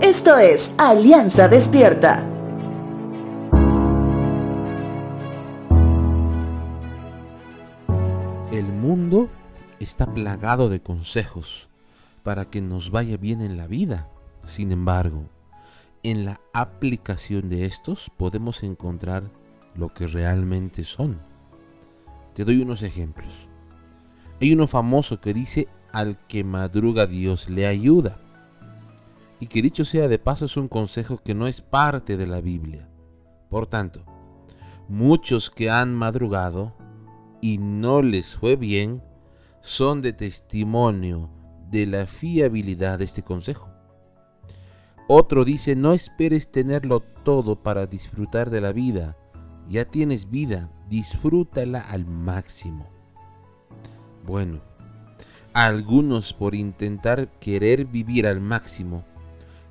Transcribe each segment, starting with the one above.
Esto es Alianza Despierta. El mundo está plagado de consejos para que nos vaya bien en la vida. Sin embargo, en la aplicación de estos podemos encontrar lo que realmente son. Te doy unos ejemplos. Hay uno famoso que dice, al que madruga Dios le ayuda. Y que dicho sea de paso es un consejo que no es parte de la Biblia. Por tanto, muchos que han madrugado y no les fue bien son de testimonio de la fiabilidad de este consejo. Otro dice, no esperes tenerlo todo para disfrutar de la vida. Ya tienes vida, disfrútala al máximo. Bueno, algunos por intentar querer vivir al máximo,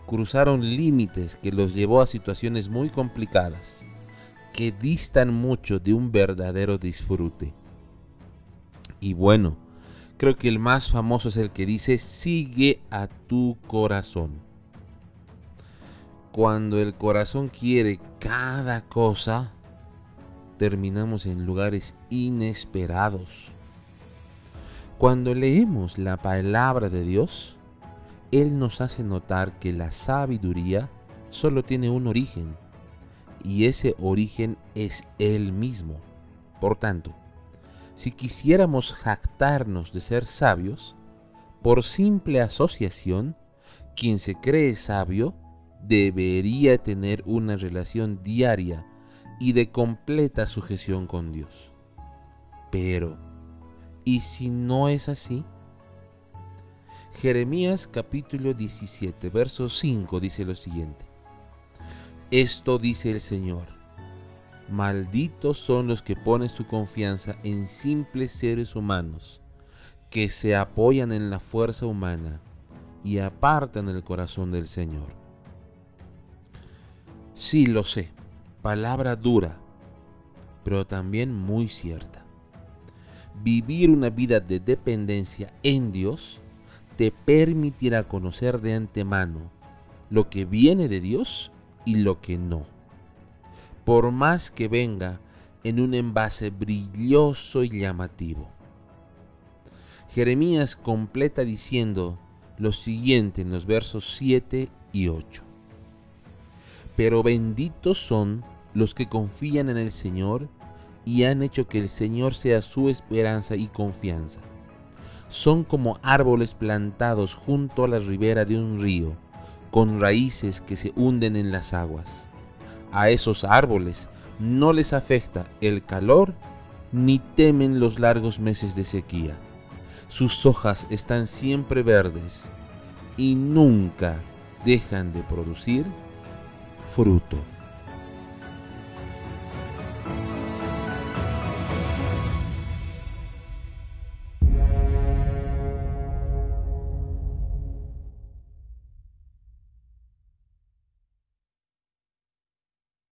cruzaron límites que los llevó a situaciones muy complicadas, que distan mucho de un verdadero disfrute. Y bueno, creo que el más famoso es el que dice, sigue a tu corazón cuando el corazón quiere cada cosa, terminamos en lugares inesperados. Cuando leemos la palabra de Dios, Él nos hace notar que la sabiduría solo tiene un origen, y ese origen es Él mismo. Por tanto, si quisiéramos jactarnos de ser sabios, por simple asociación, quien se cree sabio debería tener una relación diaria y de completa sujeción con Dios. Pero, ¿y si no es así? Jeremías capítulo 17, verso 5 dice lo siguiente. Esto dice el Señor. Malditos son los que ponen su confianza en simples seres humanos, que se apoyan en la fuerza humana y apartan el corazón del Señor. Sí, lo sé. Palabra dura, pero también muy cierta. Vivir una vida de dependencia en Dios te permitirá conocer de antemano lo que viene de Dios y lo que no. Por más que venga en un envase brilloso y llamativo. Jeremías completa diciendo lo siguiente en los versos 7 y 8. Pero benditos son los que confían en el Señor y han hecho que el Señor sea su esperanza y confianza. Son como árboles plantados junto a la ribera de un río, con raíces que se hunden en las aguas. A esos árboles no les afecta el calor ni temen los largos meses de sequía. Sus hojas están siempre verdes y nunca dejan de producir fruto.